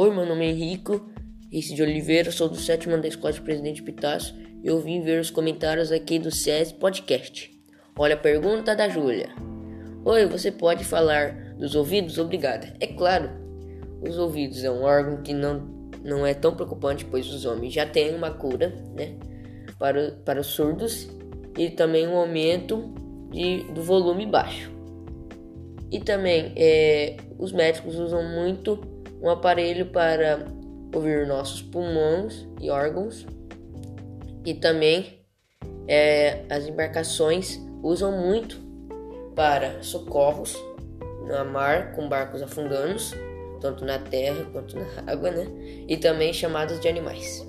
Oi, meu nome é Henrico Rice de Oliveira, sou do sétimo da Escola de Presidente Pitácio e eu vim ver os comentários aqui do SES Podcast. Olha a pergunta da Júlia. Oi, você pode falar dos ouvidos? Obrigada. É claro, os ouvidos é um órgão que não, não é tão preocupante, pois os homens já têm uma cura né, para, para os surdos e também um aumento de, do volume baixo. E também é, os médicos usam muito um aparelho para ouvir nossos pulmões e órgãos. E também é, as embarcações usam muito para socorros na mar com barcos afundando, tanto na terra quanto na água, né? E também chamadas de animais.